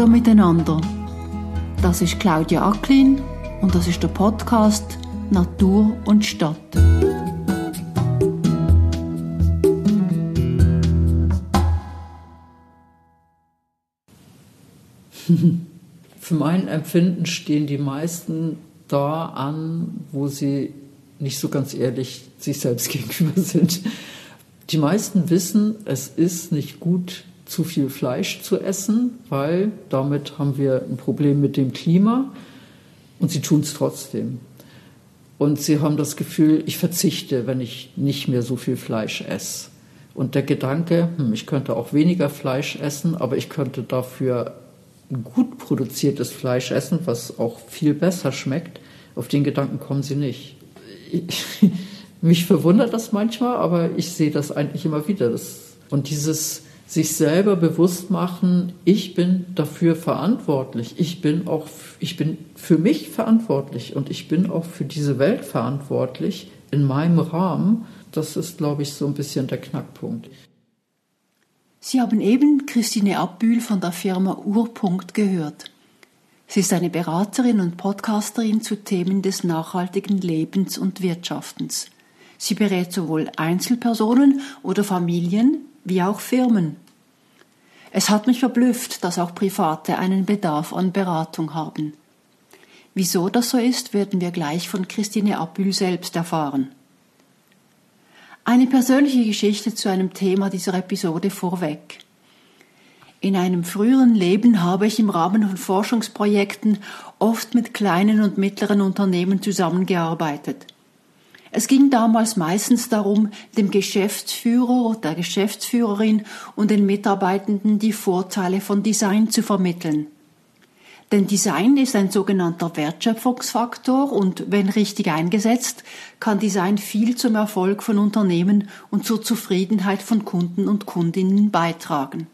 Hallo miteinander. Das ist Claudia Acklin und das ist der Podcast Natur und Stadt. Für mein Empfinden stehen die meisten da an, wo sie nicht so ganz ehrlich sich selbst gegenüber sind. Die meisten wissen, es ist nicht gut, zu viel Fleisch zu essen, weil damit haben wir ein Problem mit dem Klima und sie tun es trotzdem. Und sie haben das Gefühl, ich verzichte, wenn ich nicht mehr so viel Fleisch esse. Und der Gedanke, hm, ich könnte auch weniger Fleisch essen, aber ich könnte dafür gut produziertes Fleisch essen, was auch viel besser schmeckt, auf den Gedanken kommen sie nicht. Ich, mich verwundert das manchmal, aber ich sehe das eigentlich immer wieder. Das, und dieses sich selber bewusst machen, ich bin dafür verantwortlich. Ich bin auch, ich bin für mich verantwortlich und ich bin auch für diese Welt verantwortlich in meinem Rahmen. Das ist, glaube ich, so ein bisschen der Knackpunkt. Sie haben eben Christine Abbühl von der Firma Urpunkt gehört. Sie ist eine Beraterin und Podcasterin zu Themen des nachhaltigen Lebens und Wirtschaftens. Sie berät sowohl Einzelpersonen oder Familien wie auch Firmen. Es hat mich verblüfft, dass auch Private einen Bedarf an Beratung haben. Wieso das so ist, werden wir gleich von Christine Abbühl selbst erfahren. Eine persönliche Geschichte zu einem Thema dieser Episode vorweg. In einem früheren Leben habe ich im Rahmen von Forschungsprojekten oft mit kleinen und mittleren Unternehmen zusammengearbeitet. Es ging damals meistens darum, dem Geschäftsführer, der Geschäftsführerin und den Mitarbeitenden die Vorteile von Design zu vermitteln. Denn Design ist ein sogenannter Wertschöpfungsfaktor und wenn richtig eingesetzt, kann Design viel zum Erfolg von Unternehmen und zur Zufriedenheit von Kunden und Kundinnen beitragen.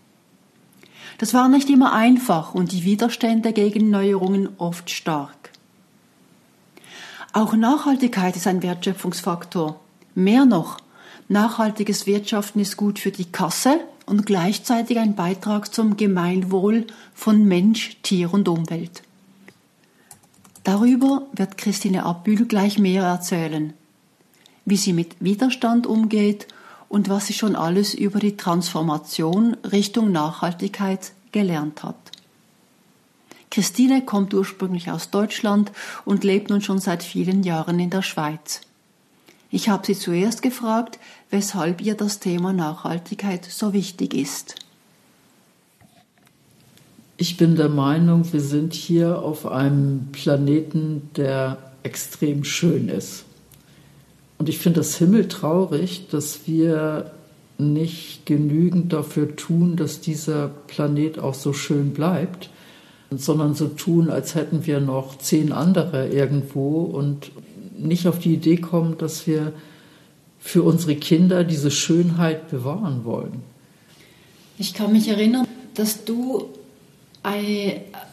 Das war nicht immer einfach und die Widerstände gegen Neuerungen oft stark. Auch Nachhaltigkeit ist ein Wertschöpfungsfaktor. Mehr noch, nachhaltiges Wirtschaften ist gut für die Kasse und gleichzeitig ein Beitrag zum Gemeinwohl von Mensch, Tier und Umwelt. Darüber wird Christine Abbühl gleich mehr erzählen, wie sie mit Widerstand umgeht und was sie schon alles über die Transformation Richtung Nachhaltigkeit gelernt hat. Christine kommt ursprünglich aus Deutschland und lebt nun schon seit vielen Jahren in der Schweiz. Ich habe sie zuerst gefragt, weshalb ihr das Thema Nachhaltigkeit so wichtig ist. Ich bin der Meinung, wir sind hier auf einem Planeten, der extrem schön ist. Und ich finde das himmeltraurig, dass wir nicht genügend dafür tun, dass dieser Planet auch so schön bleibt sondern so tun, als hätten wir noch zehn andere irgendwo und nicht auf die Idee kommen, dass wir für unsere Kinder diese Schönheit bewahren wollen. Ich kann mich erinnern, dass du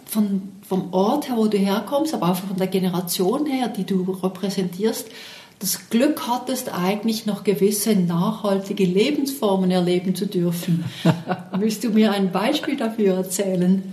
von, vom Ort her, wo du herkommst, aber auch von der Generation her, die du repräsentierst, das Glück hattest, eigentlich noch gewisse nachhaltige Lebensformen erleben zu dürfen. Willst du mir ein Beispiel dafür erzählen?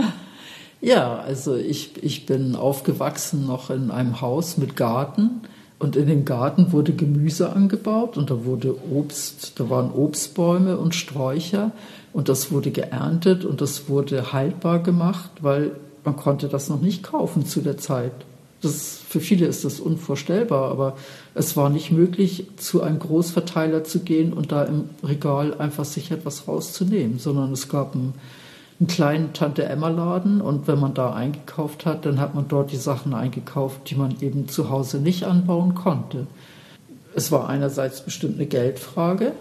Ja, also ich, ich bin aufgewachsen noch in einem Haus mit Garten und in dem Garten wurde Gemüse angebaut und da wurde Obst, da waren Obstbäume und Sträucher und das wurde geerntet und das wurde haltbar gemacht, weil man konnte das noch nicht kaufen zu der Zeit. Das, für viele ist das unvorstellbar, aber es war nicht möglich, zu einem Großverteiler zu gehen und da im Regal einfach sich etwas rauszunehmen, sondern es gab ein einen kleinen Tante-Emma-Laden und wenn man da eingekauft hat, dann hat man dort die Sachen eingekauft, die man eben zu Hause nicht anbauen konnte. Es war einerseits bestimmt eine Geldfrage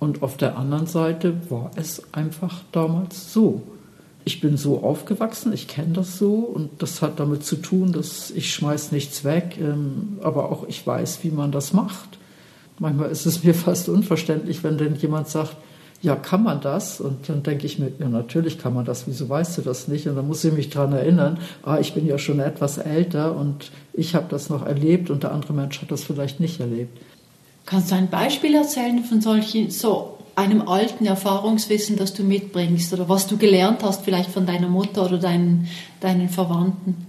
und auf der anderen Seite war es einfach damals so. Ich bin so aufgewachsen, ich kenne das so und das hat damit zu tun, dass ich schmeiß nichts weg, ähm, aber auch ich weiß, wie man das macht. Manchmal ist es mir fast unverständlich, wenn denn jemand sagt, ja, kann man das? Und dann denke ich mir, ja, natürlich kann man das, wieso weißt du das nicht? Und dann muss ich mich daran erinnern, ah, ich bin ja schon etwas älter und ich habe das noch erlebt und der andere Mensch hat das vielleicht nicht erlebt. Kannst du ein Beispiel erzählen von solchen, so einem alten Erfahrungswissen, das du mitbringst oder was du gelernt hast, vielleicht von deiner Mutter oder deinen, deinen Verwandten?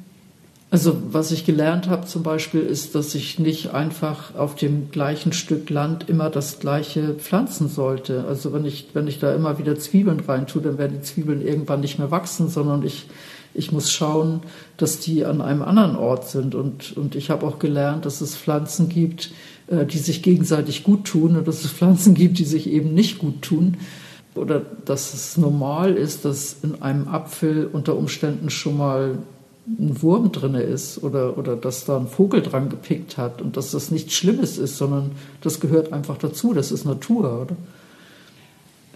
Also was ich gelernt habe zum Beispiel ist, dass ich nicht einfach auf dem gleichen Stück Land immer das gleiche pflanzen sollte. Also wenn ich, wenn ich da immer wieder Zwiebeln reintue, dann werden die Zwiebeln irgendwann nicht mehr wachsen, sondern ich, ich muss schauen, dass die an einem anderen Ort sind. Und, und ich habe auch gelernt, dass es Pflanzen gibt, äh, die sich gegenseitig gut tun und dass es Pflanzen gibt, die sich eben nicht gut tun. Oder dass es normal ist, dass in einem Apfel unter Umständen schon mal ein Wurm drin ist oder, oder dass da ein Vogel dran gepickt hat und dass das nichts Schlimmes ist, sondern das gehört einfach dazu. Das ist Natur, oder?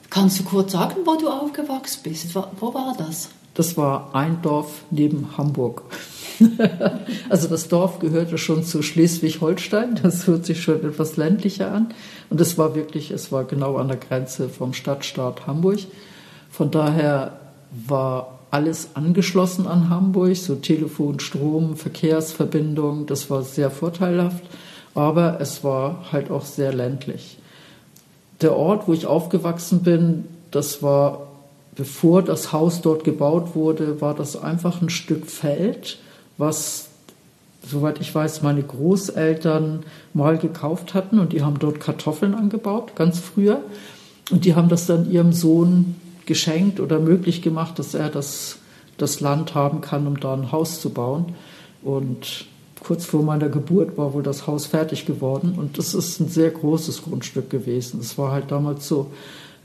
Kannst du kurz sagen, wo du aufgewachsen bist? Wo war das? Das war ein Dorf neben Hamburg. also das Dorf gehörte schon zu Schleswig-Holstein. Das hört sich schon etwas ländlicher an. Und es war wirklich, es war genau an der Grenze vom Stadtstaat Hamburg. Von daher war alles angeschlossen an Hamburg, so Telefon, Strom, Verkehrsverbindung, das war sehr vorteilhaft, aber es war halt auch sehr ländlich. Der Ort, wo ich aufgewachsen bin, das war, bevor das Haus dort gebaut wurde, war das einfach ein Stück Feld, was, soweit ich weiß, meine Großeltern mal gekauft hatten und die haben dort Kartoffeln angebaut, ganz früher. Und die haben das dann ihrem Sohn geschenkt oder möglich gemacht, dass er das, das Land haben kann, um da ein Haus zu bauen. Und kurz vor meiner Geburt war wohl das Haus fertig geworden. Und das ist ein sehr großes Grundstück gewesen. Das war halt damals so.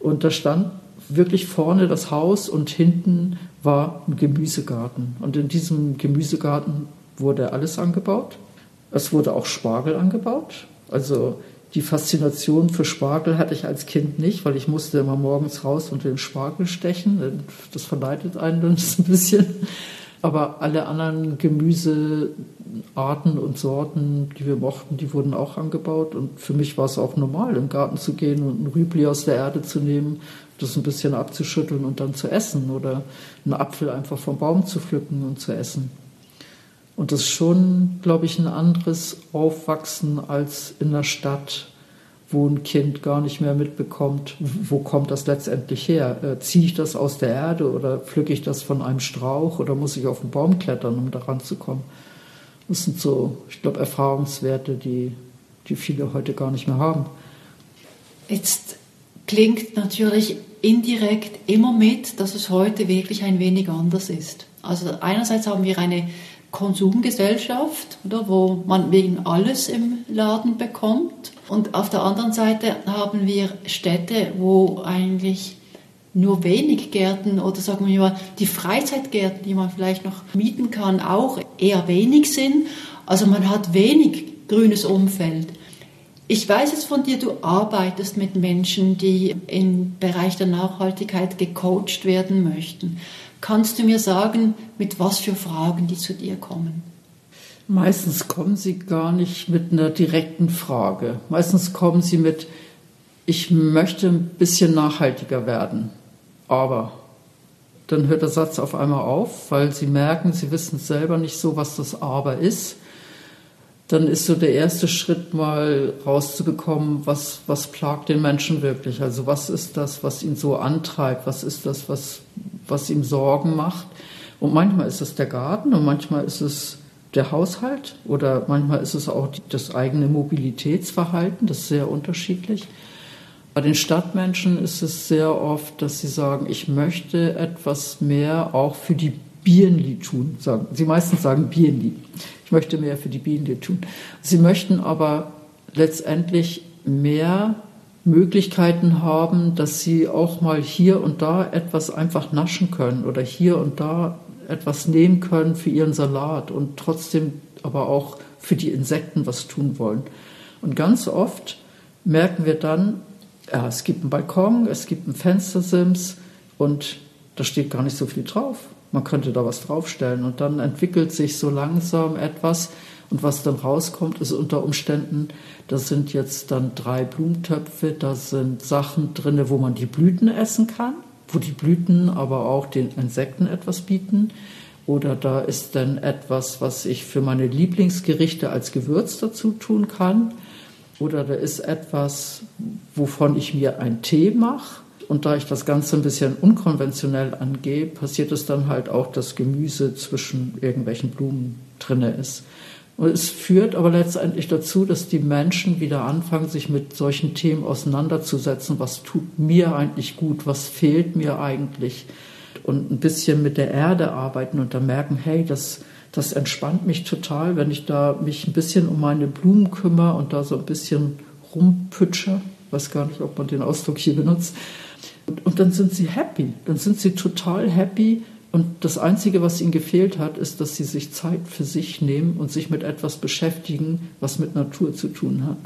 Und da stand wirklich vorne das Haus und hinten war ein Gemüsegarten. Und in diesem Gemüsegarten wurde alles angebaut. Es wurde auch Spargel angebaut. Also die Faszination für Spargel hatte ich als Kind nicht, weil ich musste immer morgens raus und den Spargel stechen. Das verleitet einen dann ein bisschen. Aber alle anderen Gemüsearten und Sorten, die wir mochten, die wurden auch angebaut. Und für mich war es auch normal, im Garten zu gehen und ein Rübli aus der Erde zu nehmen, das ein bisschen abzuschütteln und dann zu essen. Oder einen Apfel einfach vom Baum zu pflücken und zu essen. Und das ist schon, glaube ich, ein anderes Aufwachsen als in der Stadt, wo ein Kind gar nicht mehr mitbekommt, wo kommt das letztendlich her? Äh, ziehe ich das aus der Erde oder pflücke ich das von einem Strauch oder muss ich auf den Baum klettern, um daran zu kommen? Das sind so, ich glaube, Erfahrungswerte, die, die viele heute gar nicht mehr haben. Jetzt klingt natürlich indirekt immer mit, dass es heute wirklich ein wenig anders ist. Also einerseits haben wir eine Konsumgesellschaft, oder, wo man wegen alles im Laden bekommt. Und auf der anderen Seite haben wir Städte, wo eigentlich nur wenig Gärten oder sagen wir mal die Freizeitgärten, die man vielleicht noch mieten kann, auch eher wenig sind. Also man hat wenig grünes Umfeld. Ich weiß jetzt von dir, du arbeitest mit Menschen, die im Bereich der Nachhaltigkeit gecoacht werden möchten. Kannst du mir sagen, mit was für Fragen die zu dir kommen? Meistens kommen sie gar nicht mit einer direkten Frage. Meistens kommen sie mit, ich möchte ein bisschen nachhaltiger werden, aber dann hört der Satz auf einmal auf, weil sie merken, sie wissen selber nicht so, was das aber ist dann ist so der erste Schritt mal rauszubekommen, was, was plagt den Menschen wirklich? Also was ist das, was ihn so antreibt? Was ist das, was, was ihm Sorgen macht? Und manchmal ist es der Garten und manchmal ist es der Haushalt oder manchmal ist es auch das eigene Mobilitätsverhalten. Das ist sehr unterschiedlich. Bei den Stadtmenschen ist es sehr oft, dass sie sagen, ich möchte etwas mehr auch für die Bienenli tun. Sagen. Sie meistens sagen Bienenli. Ich möchte mehr für die Bienen tun. Sie möchten aber letztendlich mehr Möglichkeiten haben, dass sie auch mal hier und da etwas einfach naschen können oder hier und da etwas nehmen können für ihren Salat und trotzdem aber auch für die Insekten was tun wollen. Und ganz oft merken wir dann, ja, es gibt einen Balkon, es gibt einen Fenstersims und da steht gar nicht so viel drauf man könnte da was draufstellen. Und dann entwickelt sich so langsam etwas. Und was dann rauskommt, ist unter Umständen, da sind jetzt dann drei Blumentöpfe, da sind Sachen drin, wo man die Blüten essen kann, wo die Blüten aber auch den Insekten etwas bieten. Oder da ist dann etwas, was ich für meine Lieblingsgerichte als Gewürz dazu tun kann. oder da ist etwas, wovon ich mir einen Tee mache. Und da ich das Ganze ein bisschen unkonventionell angehe, passiert es dann halt auch, dass Gemüse zwischen irgendwelchen Blumen drinne ist. Und es führt aber letztendlich dazu, dass die Menschen wieder anfangen, sich mit solchen Themen auseinanderzusetzen. Was tut mir eigentlich gut? Was fehlt mir eigentlich? Und ein bisschen mit der Erde arbeiten und dann merken, hey, das, das entspannt mich total, wenn ich da mich ein bisschen um meine Blumen kümmere und da so ein bisschen rumpütsche. Ich weiß gar nicht, ob man den Ausdruck hier benutzt. Und, dann sind sie happy. Dann sind sie total happy. Und das Einzige, was ihnen gefehlt hat, ist, dass sie sich Zeit für sich nehmen und sich mit etwas beschäftigen, was mit Natur zu tun hat.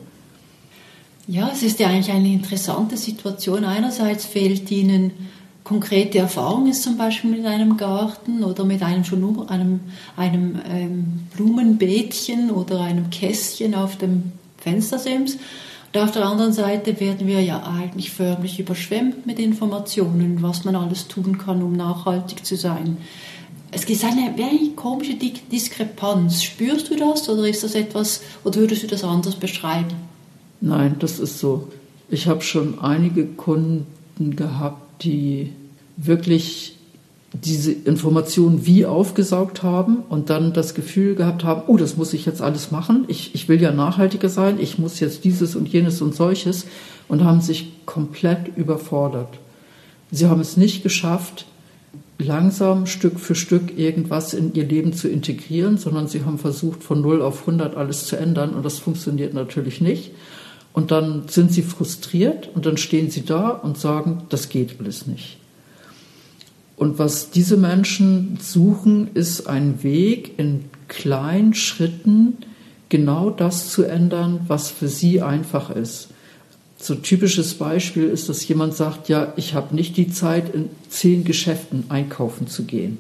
Ja, es ist ja eigentlich eine interessante Situation. Einerseits fehlt ihnen konkrete Erfahrung ist zum Beispiel mit einem Garten oder mit einem, schon einem, einem ähm, Blumenbeetchen oder einem Kästchen auf dem Fenstersims. Und auf der anderen Seite werden wir ja eigentlich förmlich überschwemmt mit Informationen, was man alles tun kann, um nachhaltig zu sein. Es gibt eine very komische Diskrepanz. Spürst du das oder ist das etwas, oder würdest du das anders beschreiben? Nein, das ist so. Ich habe schon einige Kunden gehabt, die wirklich diese Informationen wie aufgesaugt haben und dann das Gefühl gehabt haben, oh, das muss ich jetzt alles machen, ich, ich will ja nachhaltiger sein, ich muss jetzt dieses und jenes und solches und haben sich komplett überfordert. Sie haben es nicht geschafft, langsam Stück für Stück irgendwas in ihr Leben zu integrieren, sondern sie haben versucht, von 0 auf 100 alles zu ändern und das funktioniert natürlich nicht. Und dann sind sie frustriert und dann stehen sie da und sagen, das geht alles nicht. Und was diese Menschen suchen, ist ein Weg in kleinen Schritten genau das zu ändern, was für sie einfach ist. So ein typisches Beispiel ist, dass jemand sagt, ja, ich habe nicht die Zeit, in zehn Geschäften einkaufen zu gehen.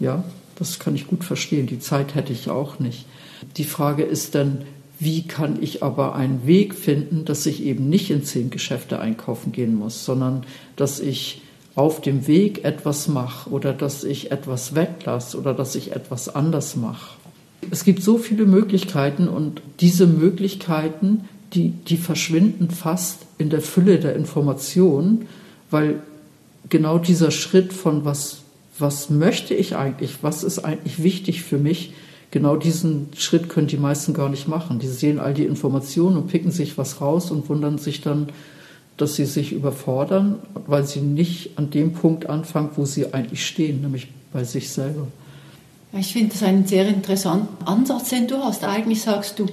Ja, das kann ich gut verstehen. Die Zeit hätte ich auch nicht. Die Frage ist dann, wie kann ich aber einen Weg finden, dass ich eben nicht in zehn Geschäfte einkaufen gehen muss, sondern dass ich auf dem Weg etwas mache oder dass ich etwas weglasse oder dass ich etwas anders mache. Es gibt so viele Möglichkeiten und diese Möglichkeiten, die, die verschwinden fast in der Fülle der Informationen, weil genau dieser Schritt von was, was möchte ich eigentlich, was ist eigentlich wichtig für mich, genau diesen Schritt können die meisten gar nicht machen. Die sehen all die Informationen und picken sich was raus und wundern sich dann, dass sie sich überfordern, weil sie nicht an dem Punkt anfangen, wo sie eigentlich stehen, nämlich bei sich selber. Ich finde das einen sehr interessanten Ansatz, den du hast. Eigentlich sagst du,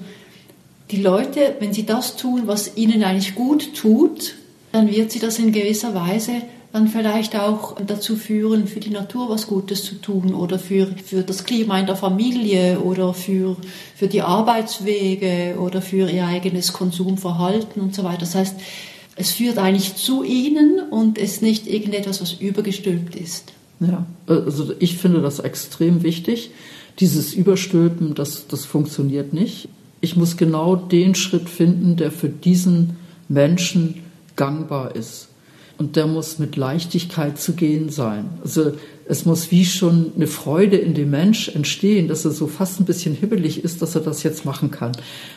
die Leute, wenn sie das tun, was ihnen eigentlich gut tut, dann wird sie das in gewisser Weise dann vielleicht auch dazu führen, für die Natur was Gutes zu tun oder für, für das Klima in der Familie oder für, für die Arbeitswege oder für ihr eigenes Konsumverhalten und so weiter. Das heißt, es führt eigentlich zu ihnen und ist nicht irgendetwas, was übergestülpt ist. Ja, also ich finde das extrem wichtig. Dieses Überstülpen, das, das funktioniert nicht. Ich muss genau den Schritt finden, der für diesen Menschen gangbar ist und der muss mit Leichtigkeit zu gehen sein. Also es muss wie schon eine Freude in dem Mensch entstehen, dass er so fast ein bisschen hibbelig ist, dass er das jetzt machen kann.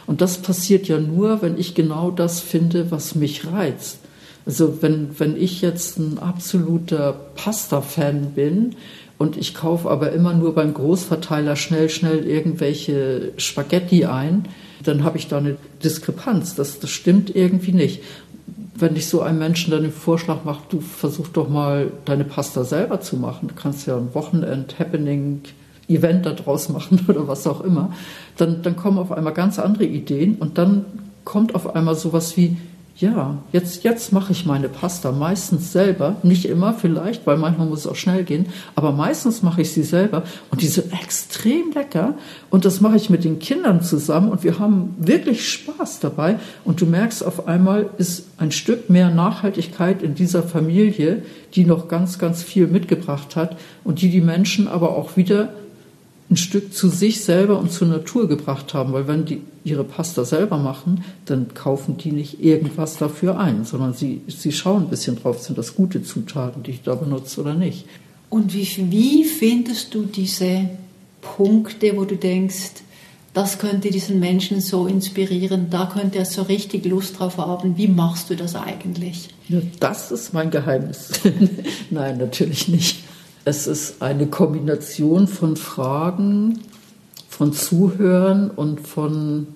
Und das passiert ja nur, wenn ich genau das finde, was mich reizt. Also wenn, wenn ich jetzt ein absoluter Pasta-Fan bin und ich kaufe aber immer nur beim Großverteiler schnell, schnell irgendwelche Spaghetti ein, dann habe ich da eine Diskrepanz. Das, das stimmt irgendwie nicht wenn ich so einem Menschen dann den Vorschlag mache, du versuch doch mal deine Pasta selber zu machen, du kannst ja ein Wochenend-Happening, Event daraus machen oder was auch immer, dann, dann kommen auf einmal ganz andere Ideen und dann kommt auf einmal sowas wie, ja, jetzt, jetzt mache ich meine Pasta meistens selber. Nicht immer vielleicht, weil manchmal muss es auch schnell gehen. Aber meistens mache ich sie selber. Und die sind extrem lecker. Und das mache ich mit den Kindern zusammen. Und wir haben wirklich Spaß dabei. Und du merkst auf einmal ist ein Stück mehr Nachhaltigkeit in dieser Familie, die noch ganz, ganz viel mitgebracht hat. Und die die Menschen aber auch wieder ein Stück zu sich selber und zur Natur gebracht haben, weil wenn die ihre Pasta selber machen, dann kaufen die nicht irgendwas dafür ein, sondern sie, sie schauen ein bisschen drauf, sind das gute Zutaten, die ich da benutze oder nicht. Und wie, wie findest du diese Punkte, wo du denkst, das könnte diesen Menschen so inspirieren, da könnte er so richtig Lust drauf haben. Wie machst du das eigentlich? Ja, das ist mein Geheimnis. Nein, natürlich nicht. Es ist eine Kombination von Fragen, von Zuhören und von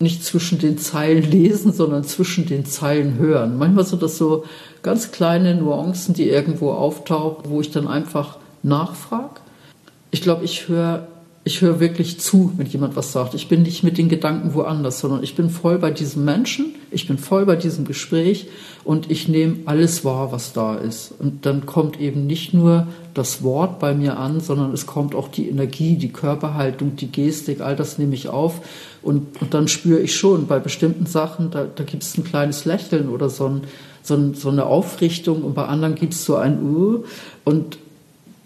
nicht zwischen den Zeilen lesen, sondern zwischen den Zeilen hören. Manchmal sind das so ganz kleine Nuancen, die irgendwo auftauchen, wo ich dann einfach nachfrage. Ich glaube, ich höre ich höre wirklich zu, wenn jemand was sagt. Ich bin nicht mit den Gedanken woanders, sondern ich bin voll bei diesem Menschen, ich bin voll bei diesem Gespräch und ich nehme alles wahr, was da ist. Und dann kommt eben nicht nur das Wort bei mir an, sondern es kommt auch die Energie, die Körperhaltung, die Gestik, all das nehme ich auf. Und, und dann spüre ich schon, bei bestimmten Sachen, da, da gibt es ein kleines Lächeln oder so, ein, so, ein, so eine Aufrichtung und bei anderen gibt es so ein Uh. Und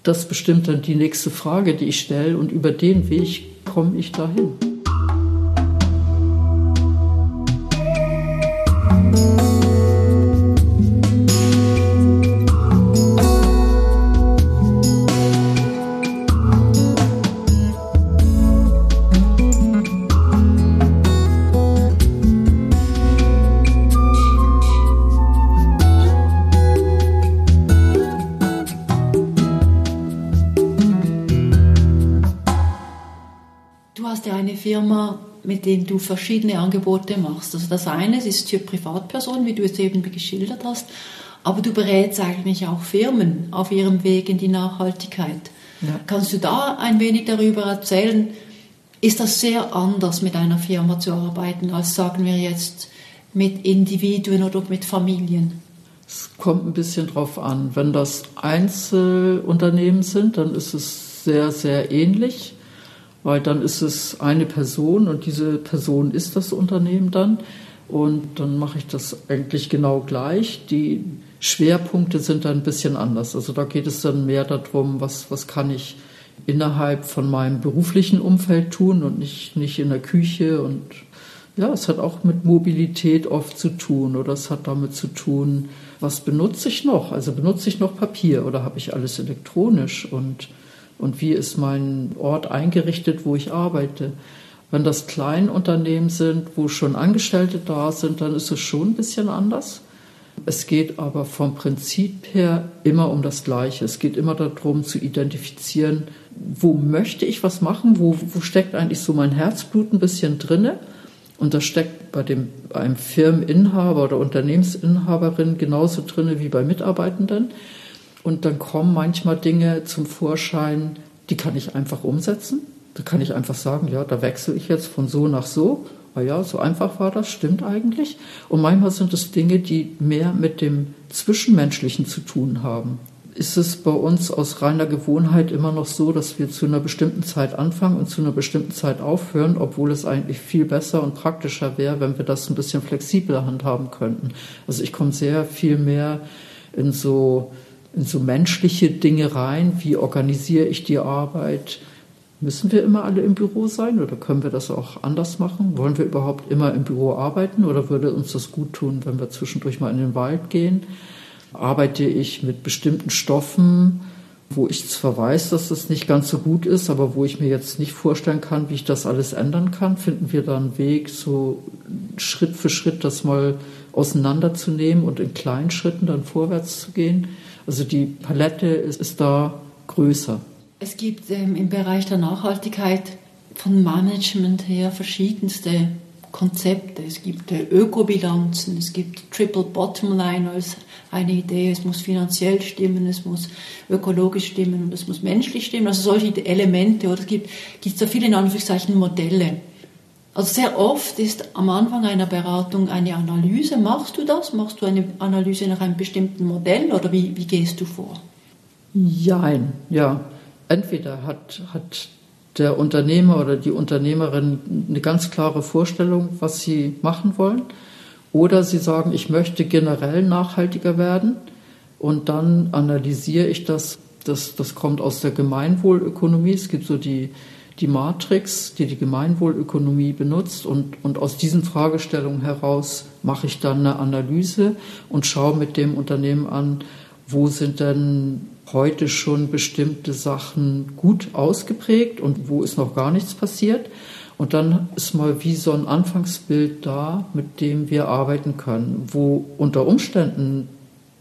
das bestimmt dann die nächste Frage, die ich stelle und über den Weg komme ich dahin. Mit denen du verschiedene Angebote machst. Also das eine ist für Privatpersonen, wie du es eben geschildert hast, aber du berätst eigentlich auch Firmen auf ihrem Weg in die Nachhaltigkeit. Ja. Kannst du da ein wenig darüber erzählen? Ist das sehr anders, mit einer Firma zu arbeiten, als sagen wir jetzt mit Individuen oder mit Familien? Es kommt ein bisschen drauf an. Wenn das Einzelunternehmen sind, dann ist es sehr, sehr ähnlich weil dann ist es eine Person und diese Person ist das Unternehmen dann. Und dann mache ich das eigentlich genau gleich. Die Schwerpunkte sind dann ein bisschen anders. Also da geht es dann mehr darum, was, was kann ich innerhalb von meinem beruflichen Umfeld tun und nicht, nicht in der Küche. Und ja, es hat auch mit Mobilität oft zu tun oder es hat damit zu tun, was benutze ich noch? Also benutze ich noch Papier oder habe ich alles elektronisch? Und und wie ist mein Ort eingerichtet, wo ich arbeite. Wenn das Kleinunternehmen sind, wo schon Angestellte da sind, dann ist es schon ein bisschen anders. Es geht aber vom Prinzip her immer um das Gleiche. Es geht immer darum zu identifizieren, wo möchte ich was machen, wo, wo steckt eigentlich so mein Herzblut ein bisschen drinne. Und das steckt bei dem, einem Firmeninhaber oder Unternehmensinhaberin genauso drinne wie bei Mitarbeitenden. Und dann kommen manchmal Dinge zum Vorschein, die kann ich einfach umsetzen. Da kann ich einfach sagen, ja, da wechsle ich jetzt von so nach so. Ah ja, so einfach war das, stimmt eigentlich. Und manchmal sind es Dinge, die mehr mit dem Zwischenmenschlichen zu tun haben. Ist es bei uns aus reiner Gewohnheit immer noch so, dass wir zu einer bestimmten Zeit anfangen und zu einer bestimmten Zeit aufhören, obwohl es eigentlich viel besser und praktischer wäre, wenn wir das ein bisschen flexibler handhaben könnten? Also ich komme sehr viel mehr in so in so menschliche Dinge rein. Wie organisiere ich die Arbeit? Müssen wir immer alle im Büro sein oder können wir das auch anders machen? Wollen wir überhaupt immer im Büro arbeiten oder würde uns das gut tun, wenn wir zwischendurch mal in den Wald gehen? Arbeite ich mit bestimmten Stoffen, wo ich zwar weiß, dass das nicht ganz so gut ist, aber wo ich mir jetzt nicht vorstellen kann, wie ich das alles ändern kann? Finden wir da einen Weg, so Schritt für Schritt das mal auseinanderzunehmen und in kleinen Schritten dann vorwärts zu gehen? Also die Palette ist, ist da größer. Es gibt ähm, im Bereich der Nachhaltigkeit von Management her verschiedenste Konzepte. Es gibt äh, Ökobilanzen, es gibt Triple Bottom Line als eine Idee. Es muss finanziell stimmen, es muss ökologisch stimmen und es muss menschlich stimmen. Also solche Elemente. Oder es gibt, gibt so viele in Anführungszeichen Modelle. Also sehr oft ist am Anfang einer Beratung eine Analyse. Machst du das? Machst du eine Analyse nach einem bestimmten Modell oder wie, wie gehst du vor? Jein, ja. Entweder hat, hat der Unternehmer oder die Unternehmerin eine ganz klare Vorstellung, was sie machen wollen. Oder sie sagen, ich möchte generell nachhaltiger werden. Und dann analysiere ich das. Das, das kommt aus der Gemeinwohlökonomie. Es gibt so die die Matrix, die die Gemeinwohlökonomie benutzt. Und, und aus diesen Fragestellungen heraus mache ich dann eine Analyse und schaue mit dem Unternehmen an, wo sind denn heute schon bestimmte Sachen gut ausgeprägt und wo ist noch gar nichts passiert. Und dann ist mal wie so ein Anfangsbild da, mit dem wir arbeiten können, wo unter Umständen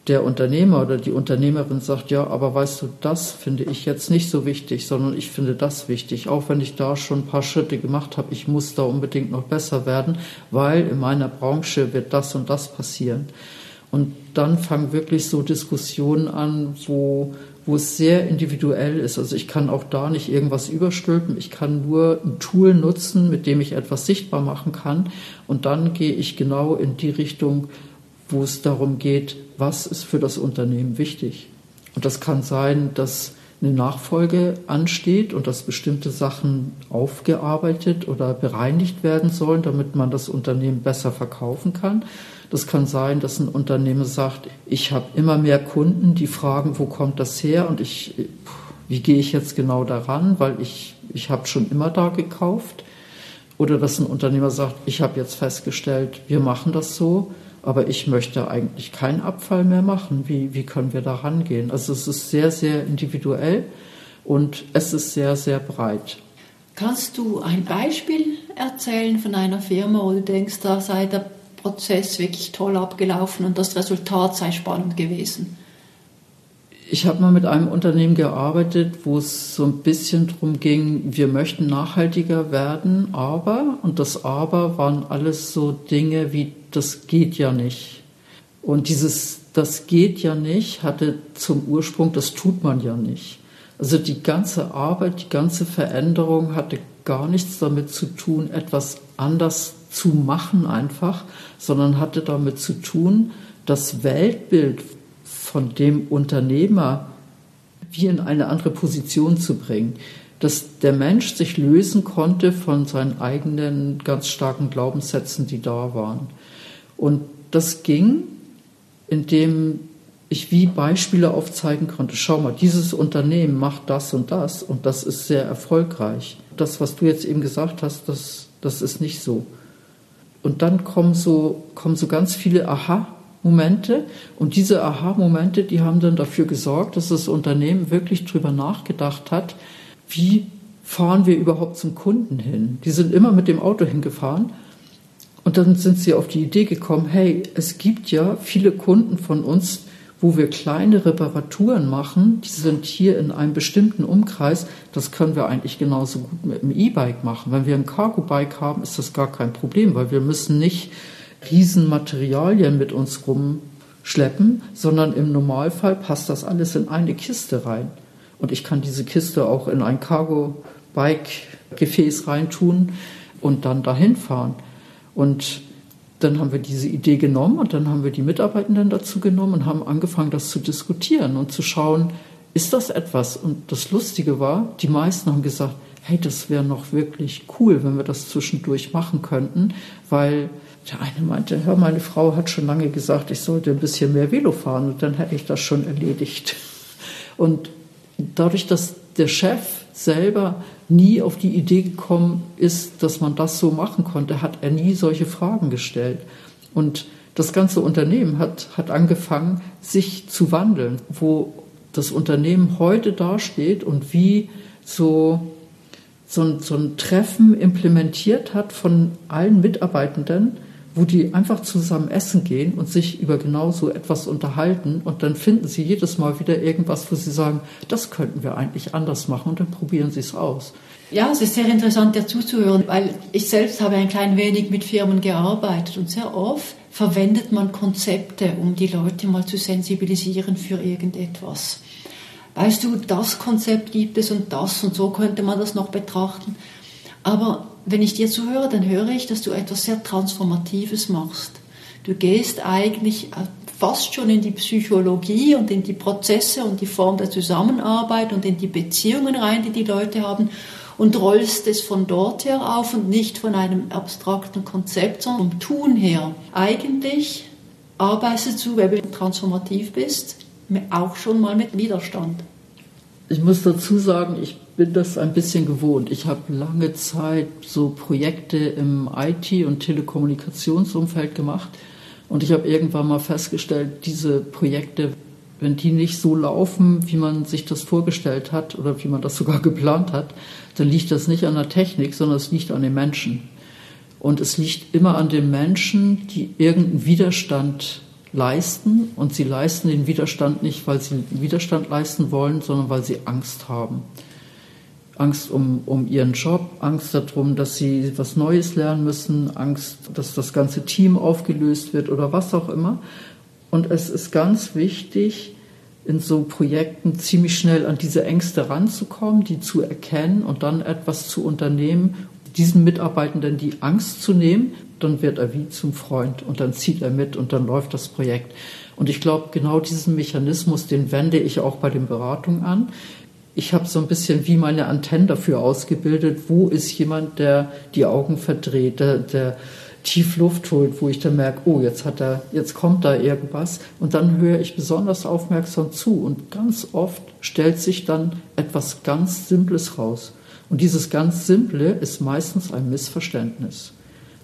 der Unternehmer oder die Unternehmerin sagt, ja, aber weißt du, das finde ich jetzt nicht so wichtig, sondern ich finde das wichtig, auch wenn ich da schon ein paar Schritte gemacht habe, ich muss da unbedingt noch besser werden, weil in meiner Branche wird das und das passieren. Und dann fangen wirklich so Diskussionen an, wo, wo es sehr individuell ist. Also ich kann auch da nicht irgendwas überstülpen. Ich kann nur ein Tool nutzen, mit dem ich etwas sichtbar machen kann. Und dann gehe ich genau in die Richtung, wo es darum geht, was ist für das Unternehmen wichtig. Und das kann sein, dass eine Nachfolge ansteht und dass bestimmte Sachen aufgearbeitet oder bereinigt werden sollen, damit man das Unternehmen besser verkaufen kann. Das kann sein, dass ein Unternehmen sagt, ich habe immer mehr Kunden, die fragen, wo kommt das her und ich, wie gehe ich jetzt genau daran, weil ich, ich habe schon immer da gekauft. Oder dass ein Unternehmer sagt, ich habe jetzt festgestellt, wir machen das so aber ich möchte eigentlich keinen Abfall mehr machen. Wie, wie können wir da rangehen? Also es ist sehr, sehr individuell und es ist sehr, sehr breit. Kannst du ein Beispiel erzählen von einer Firma, wo du denkst, da sei der Prozess wirklich toll abgelaufen und das Resultat sei spannend gewesen? Ich habe mal mit einem Unternehmen gearbeitet, wo es so ein bisschen darum ging, wir möchten nachhaltiger werden, aber, und das aber waren alles so Dinge wie, das geht ja nicht. Und dieses, das geht ja nicht, hatte zum Ursprung, das tut man ja nicht. Also die ganze Arbeit, die ganze Veränderung hatte gar nichts damit zu tun, etwas anders zu machen einfach, sondern hatte damit zu tun, das Weltbild, von dem Unternehmer wie in eine andere Position zu bringen, dass der Mensch sich lösen konnte von seinen eigenen ganz starken Glaubenssätzen, die da waren. Und das ging, indem ich wie Beispiele aufzeigen konnte. Schau mal, dieses Unternehmen macht das und das und das ist sehr erfolgreich. Das, was du jetzt eben gesagt hast, das, das ist nicht so. Und dann kommen so, kommen so ganz viele Aha, Momente. Und diese Aha-Momente, die haben dann dafür gesorgt, dass das Unternehmen wirklich drüber nachgedacht hat, wie fahren wir überhaupt zum Kunden hin? Die sind immer mit dem Auto hingefahren. Und dann sind sie auf die Idee gekommen, hey, es gibt ja viele Kunden von uns, wo wir kleine Reparaturen machen, die sind hier in einem bestimmten Umkreis, das können wir eigentlich genauso gut mit dem E-Bike machen. Wenn wir ein Cargo-Bike haben, ist das gar kein Problem, weil wir müssen nicht Riesenmaterialien mit uns rumschleppen, sondern im Normalfall passt das alles in eine Kiste rein. Und ich kann diese Kiste auch in ein Cargo-Bike-Gefäß reintun und dann dahin fahren. Und dann haben wir diese Idee genommen und dann haben wir die Mitarbeitenden dazu genommen und haben angefangen, das zu diskutieren und zu schauen, ist das etwas? Und das Lustige war, die meisten haben gesagt, hey, das wäre noch wirklich cool, wenn wir das zwischendurch machen könnten, weil der eine meinte, hör, meine Frau hat schon lange gesagt, ich sollte ein bisschen mehr Velo fahren und dann hätte ich das schon erledigt. Und dadurch, dass der Chef selber nie auf die Idee gekommen ist, dass man das so machen konnte, hat er nie solche Fragen gestellt. Und das ganze Unternehmen hat, hat angefangen, sich zu wandeln, wo das Unternehmen heute dasteht und wie so so so ein Treffen implementiert hat von allen Mitarbeitenden, wo die einfach zusammen essen gehen und sich über genau so etwas unterhalten und dann finden sie jedes Mal wieder irgendwas, wo sie sagen, das könnten wir eigentlich anders machen und dann probieren sie es aus. Ja, es ist sehr interessant, dir zuzuhören, weil ich selbst habe ein klein wenig mit Firmen gearbeitet und sehr oft verwendet man Konzepte, um die Leute mal zu sensibilisieren für irgendetwas. Weißt du, das Konzept gibt es und das und so könnte man das noch betrachten. Aber wenn ich dir zuhöre, dann höre ich, dass du etwas sehr Transformatives machst. Du gehst eigentlich fast schon in die Psychologie und in die Prozesse und die Form der Zusammenarbeit und in die Beziehungen rein, die die Leute haben und rollst es von dort her auf und nicht von einem abstrakten Konzept, sondern vom Tun her. Eigentlich arbeitest du, wenn du transformativ bist, auch schon mal mit Widerstand. Ich muss dazu sagen, ich bin das ein bisschen gewohnt. Ich habe lange Zeit so Projekte im IT- und Telekommunikationsumfeld gemacht und ich habe irgendwann mal festgestellt, diese Projekte wenn die nicht so laufen, wie man sich das vorgestellt hat oder wie man das sogar geplant hat, dann liegt das nicht an der Technik, sondern es liegt an den Menschen. Und es liegt immer an den Menschen, die irgendeinen Widerstand leisten. Und sie leisten den Widerstand nicht, weil sie Widerstand leisten wollen, sondern weil sie Angst haben. Angst um, um ihren Job, Angst darum, dass sie was Neues lernen müssen, Angst, dass das ganze Team aufgelöst wird oder was auch immer. Und es ist ganz wichtig, in so Projekten ziemlich schnell an diese Ängste ranzukommen, die zu erkennen und dann etwas zu unternehmen, diesen Mitarbeitenden die Angst zu nehmen, dann wird er wie zum Freund und dann zieht er mit und dann läuft das Projekt. Und ich glaube, genau diesen Mechanismus, den wende ich auch bei den Beratungen an ich habe so ein bisschen wie meine Antennen dafür ausgebildet, wo ist jemand, der die Augen verdreht, der, der tief Luft holt, wo ich dann merke, oh, jetzt hat er, jetzt kommt da irgendwas. Und dann höre ich besonders aufmerksam zu. Und ganz oft stellt sich dann etwas ganz Simples raus. Und dieses ganz Simple ist meistens ein Missverständnis.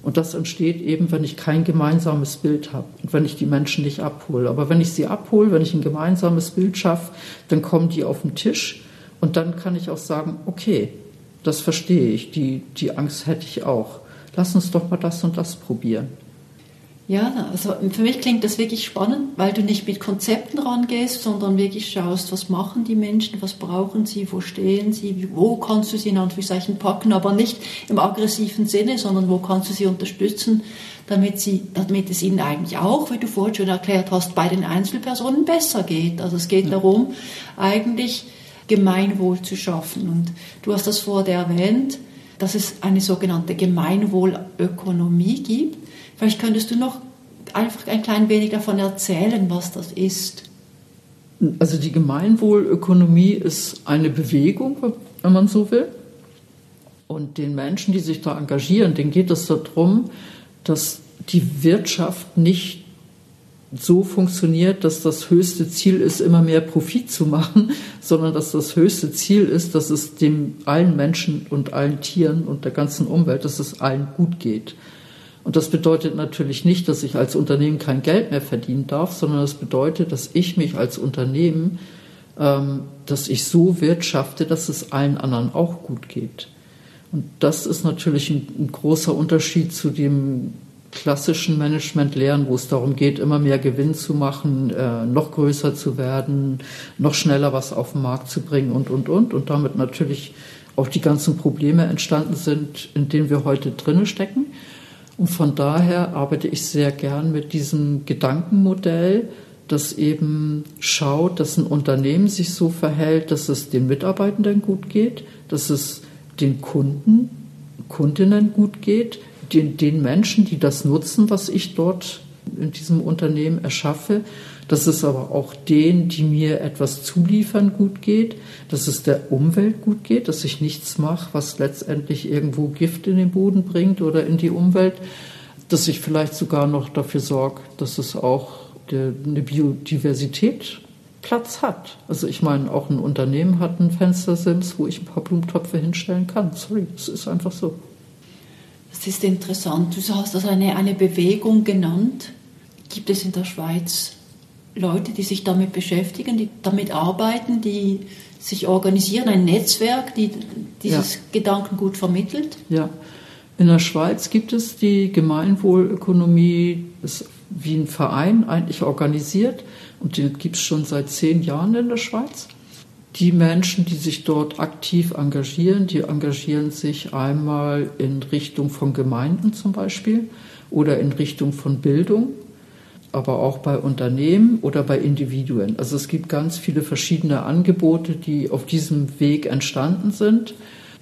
Und das entsteht eben, wenn ich kein gemeinsames Bild habe und wenn ich die Menschen nicht abhole. Aber wenn ich sie abhole, wenn ich ein gemeinsames Bild schaffe, dann kommen die auf den Tisch und dann kann ich auch sagen, okay, das verstehe ich, die, die Angst hätte ich auch. Lass uns doch mal das und das probieren. Ja, also für mich klingt das wirklich spannend, weil du nicht mit Konzepten rangehst, sondern wirklich schaust, was machen die Menschen, was brauchen sie, wo stehen sie, wo kannst du sie in Anführungszeichen packen, aber nicht im aggressiven Sinne, sondern wo kannst du sie unterstützen, damit, sie, damit es ihnen eigentlich auch, wie du vorhin schon erklärt hast, bei den Einzelpersonen besser geht. Also es geht ja. darum, eigentlich Gemeinwohl zu schaffen. Und du hast das vorher erwähnt, dass es eine sogenannte Gemeinwohlökonomie gibt. Vielleicht könntest du noch einfach ein klein wenig davon erzählen, was das ist. Also die Gemeinwohlökonomie ist eine Bewegung, wenn man so will. Und den Menschen, die sich da engagieren, denen geht es darum, dass die Wirtschaft nicht so funktioniert, dass das höchste Ziel ist, immer mehr Profit zu machen, sondern dass das höchste Ziel ist, dass es dem allen Menschen und allen Tieren und der ganzen Umwelt, dass es allen gut geht. Und das bedeutet natürlich nicht, dass ich als Unternehmen kein Geld mehr verdienen darf, sondern das bedeutet, dass ich mich als Unternehmen, ähm, dass ich so wirtschafte, dass es allen anderen auch gut geht. Und das ist natürlich ein, ein großer Unterschied zu dem klassischen Management lehren, wo es darum geht, immer mehr Gewinn zu machen, äh, noch größer zu werden, noch schneller was auf den Markt zu bringen und, und, und. Und damit natürlich auch die ganzen Probleme entstanden sind, in denen wir heute drinnen stecken. Und von daher arbeite ich sehr gern mit diesem Gedankenmodell, das eben schaut, dass ein Unternehmen sich so verhält, dass es den Mitarbeitenden gut geht, dass es den Kunden, Kundinnen gut geht, den, den Menschen, die das nutzen, was ich dort in diesem Unternehmen erschaffe, dass es aber auch denen, die mir etwas zuliefern, gut geht, dass es der Umwelt gut geht, dass ich nichts mache, was letztendlich irgendwo Gift in den Boden bringt oder in die Umwelt, dass ich vielleicht sogar noch dafür sorge, dass es auch eine Biodiversität Platz hat. Also ich meine, auch ein Unternehmen hat einen Fenstersims, wo ich ein paar Blumentöpfe hinstellen kann. Sorry, es ist einfach so. Das ist interessant. Du hast das eine, eine Bewegung genannt. Gibt es in der Schweiz Leute, die sich damit beschäftigen, die damit arbeiten, die sich organisieren, ein Netzwerk, die dieses ja. Gedankengut vermittelt? Ja, in der Schweiz gibt es die Gemeinwohlökonomie, ist wie ein Verein eigentlich organisiert und den gibt es schon seit zehn Jahren in der Schweiz die Menschen, die sich dort aktiv engagieren, die engagieren sich einmal in Richtung von Gemeinden zum Beispiel oder in Richtung von Bildung, aber auch bei Unternehmen oder bei Individuen. Also es gibt ganz viele verschiedene Angebote, die auf diesem Weg entstanden sind.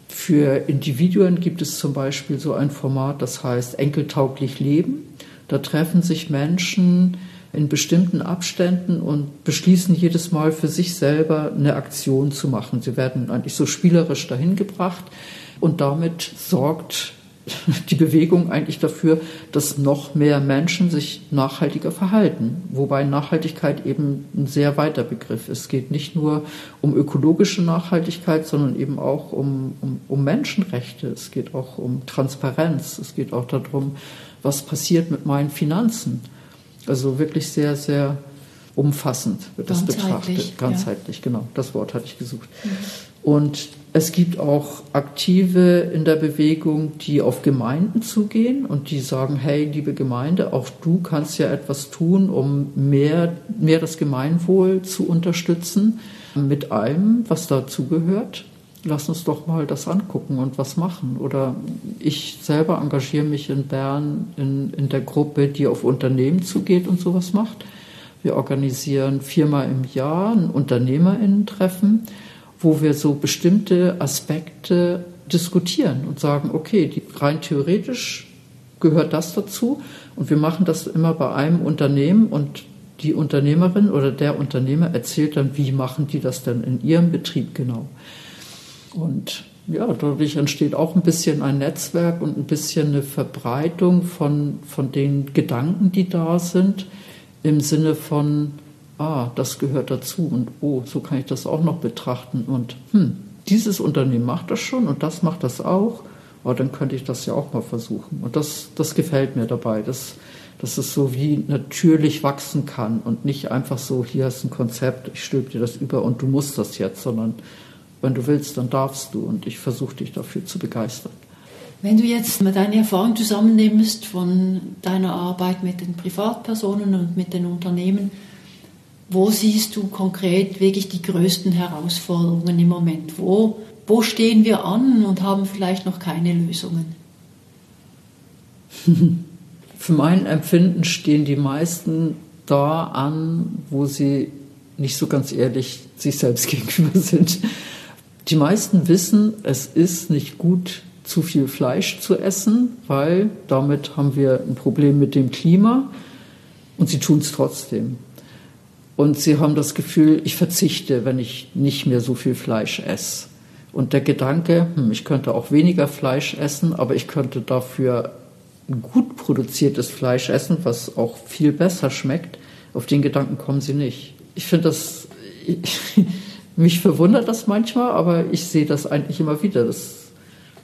Für Individuen gibt es zum Beispiel so ein Format, das heißt enkeltauglich Leben. Da treffen sich Menschen, in bestimmten Abständen und beschließen jedes Mal für sich selber eine Aktion zu machen. Sie werden eigentlich so spielerisch dahin gebracht und damit sorgt die Bewegung eigentlich dafür, dass noch mehr Menschen sich nachhaltiger verhalten. Wobei Nachhaltigkeit eben ein sehr weiter Begriff ist. Es geht nicht nur um ökologische Nachhaltigkeit, sondern eben auch um, um, um Menschenrechte. Es geht auch um Transparenz. Es geht auch darum, was passiert mit meinen Finanzen. Also wirklich sehr, sehr umfassend wird das betrachtet. Ganzheitlich, ja. genau. Das Wort hatte ich gesucht. Mhm. Und es gibt auch Aktive in der Bewegung, die auf Gemeinden zugehen und die sagen, hey, liebe Gemeinde, auch du kannst ja etwas tun, um mehr, mehr das Gemeinwohl zu unterstützen mit allem, was dazugehört. Lass uns doch mal das angucken und was machen. Oder ich selber engagiere mich in Bern in, in der Gruppe, die auf Unternehmen zugeht und sowas macht. Wir organisieren viermal im Jahr ein Unternehmerinnen-Treffen wo wir so bestimmte Aspekte diskutieren und sagen, okay, die, rein theoretisch gehört das dazu und wir machen das immer bei einem Unternehmen und die Unternehmerin oder der Unternehmer erzählt dann, wie machen die das denn in ihrem Betrieb genau. Und ja, dadurch entsteht auch ein bisschen ein Netzwerk und ein bisschen eine Verbreitung von, von den Gedanken, die da sind, im Sinne von, ah, das gehört dazu und oh, so kann ich das auch noch betrachten und hm, dieses Unternehmen macht das schon und das macht das auch, oh, dann könnte ich das ja auch mal versuchen. Und das, das gefällt mir dabei, dass, dass es so wie natürlich wachsen kann und nicht einfach so, hier ist ein Konzept, ich stülpe dir das über und du musst das jetzt, sondern wenn du willst, dann darfst du und ich versuche dich dafür zu begeistern. Wenn du jetzt mal deine Erfahrung zusammennimmst von deiner Arbeit mit den Privatpersonen und mit den Unternehmen, wo siehst du konkret wirklich die größten Herausforderungen im Moment? Wo, wo stehen wir an und haben vielleicht noch keine Lösungen? Für mein Empfinden stehen die meisten da an, wo sie nicht so ganz ehrlich sich selbst gegenüber sind. Die meisten wissen, es ist nicht gut, zu viel Fleisch zu essen, weil damit haben wir ein Problem mit dem Klima und sie tun es trotzdem. Und sie haben das Gefühl, ich verzichte, wenn ich nicht mehr so viel Fleisch esse. Und der Gedanke, hm, ich könnte auch weniger Fleisch essen, aber ich könnte dafür gut produziertes Fleisch essen, was auch viel besser schmeckt, auf den Gedanken kommen sie nicht. Ich finde das, ich, mich verwundert das manchmal, aber ich sehe das eigentlich immer wieder. Das,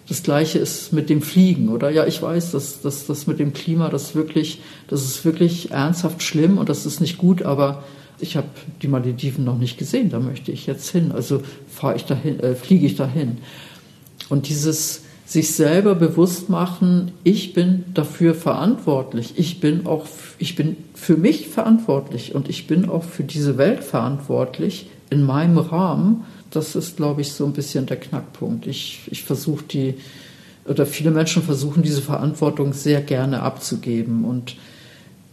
das Gleiche ist mit dem Fliegen, oder? Ja, ich weiß, dass, das mit dem Klima, das wirklich, das ist wirklich ernsthaft schlimm und das ist nicht gut, aber ich habe die Malediven noch nicht gesehen, da möchte ich jetzt hin. Also fahre ich dahin, äh, fliege ich dahin. Und dieses sich selber bewusst machen, ich bin dafür verantwortlich. Ich bin auch, ich bin für mich verantwortlich und ich bin auch für diese Welt verantwortlich in meinem Rahmen. Das ist, glaube ich, so ein bisschen der Knackpunkt. Ich, ich versuche die, oder viele Menschen versuchen diese Verantwortung sehr gerne abzugeben und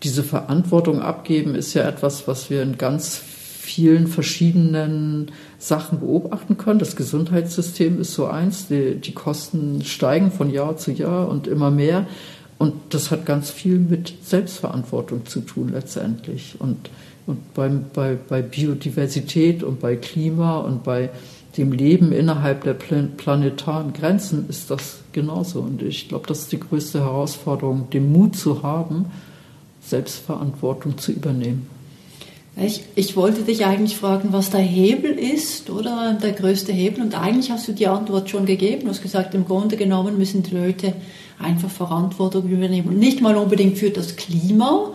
diese Verantwortung abgeben ist ja etwas, was wir in ganz vielen verschiedenen Sachen beobachten können. Das Gesundheitssystem ist so eins. Die, die Kosten steigen von Jahr zu Jahr und immer mehr. Und das hat ganz viel mit Selbstverantwortung zu tun letztendlich. Und, und beim, bei, bei Biodiversität und bei Klima und bei dem Leben innerhalb der planetaren Grenzen ist das genauso. Und ich glaube, das ist die größte Herausforderung, den Mut zu haben, Selbstverantwortung zu übernehmen. Ich, ich, wollte dich eigentlich fragen, was der Hebel ist, oder der größte Hebel. Und eigentlich hast du die Antwort schon gegeben. Du hast gesagt, im Grunde genommen müssen die Leute einfach Verantwortung übernehmen. Und nicht mal unbedingt für das Klima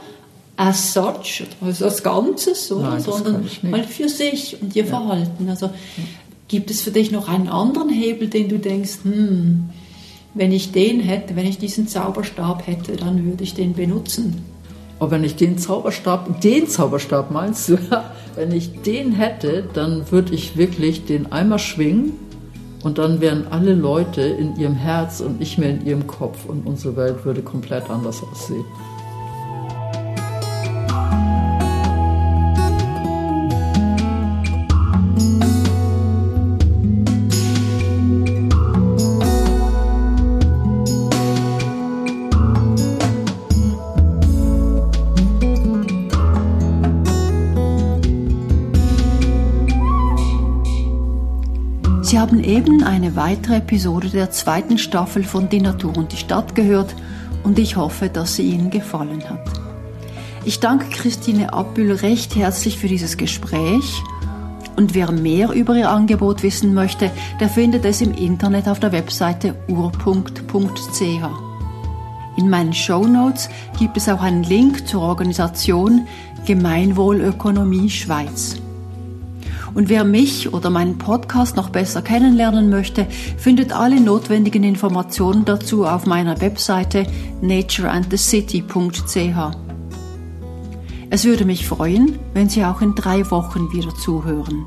as such, also als Ganzes, oder? Nein, sondern mal für sich und ihr ja. Verhalten. Also gibt es für dich noch einen anderen Hebel, den du denkst, hm, wenn ich den hätte, wenn ich diesen Zauberstab hätte, dann würde ich den benutzen? Aber wenn ich den Zauberstab, den Zauberstab meinst du, wenn ich den hätte, dann würde ich wirklich den einmal schwingen und dann wären alle Leute in ihrem Herz und nicht mehr in ihrem Kopf und unsere Welt würde komplett anders aussehen. Haben eben eine weitere Episode der zweiten Staffel von Die Natur und die Stadt gehört und ich hoffe, dass sie Ihnen gefallen hat. Ich danke Christine Abbühl recht herzlich für dieses Gespräch und wer mehr über ihr Angebot wissen möchte, der findet es im Internet auf der Webseite urpunkt.ch. In meinen Show Notes gibt es auch einen Link zur Organisation Gemeinwohlökonomie Schweiz. Und wer mich oder meinen Podcast noch besser kennenlernen möchte, findet alle notwendigen Informationen dazu auf meiner Webseite natureandthecity.ch. Es würde mich freuen, wenn Sie auch in drei Wochen wieder zuhören.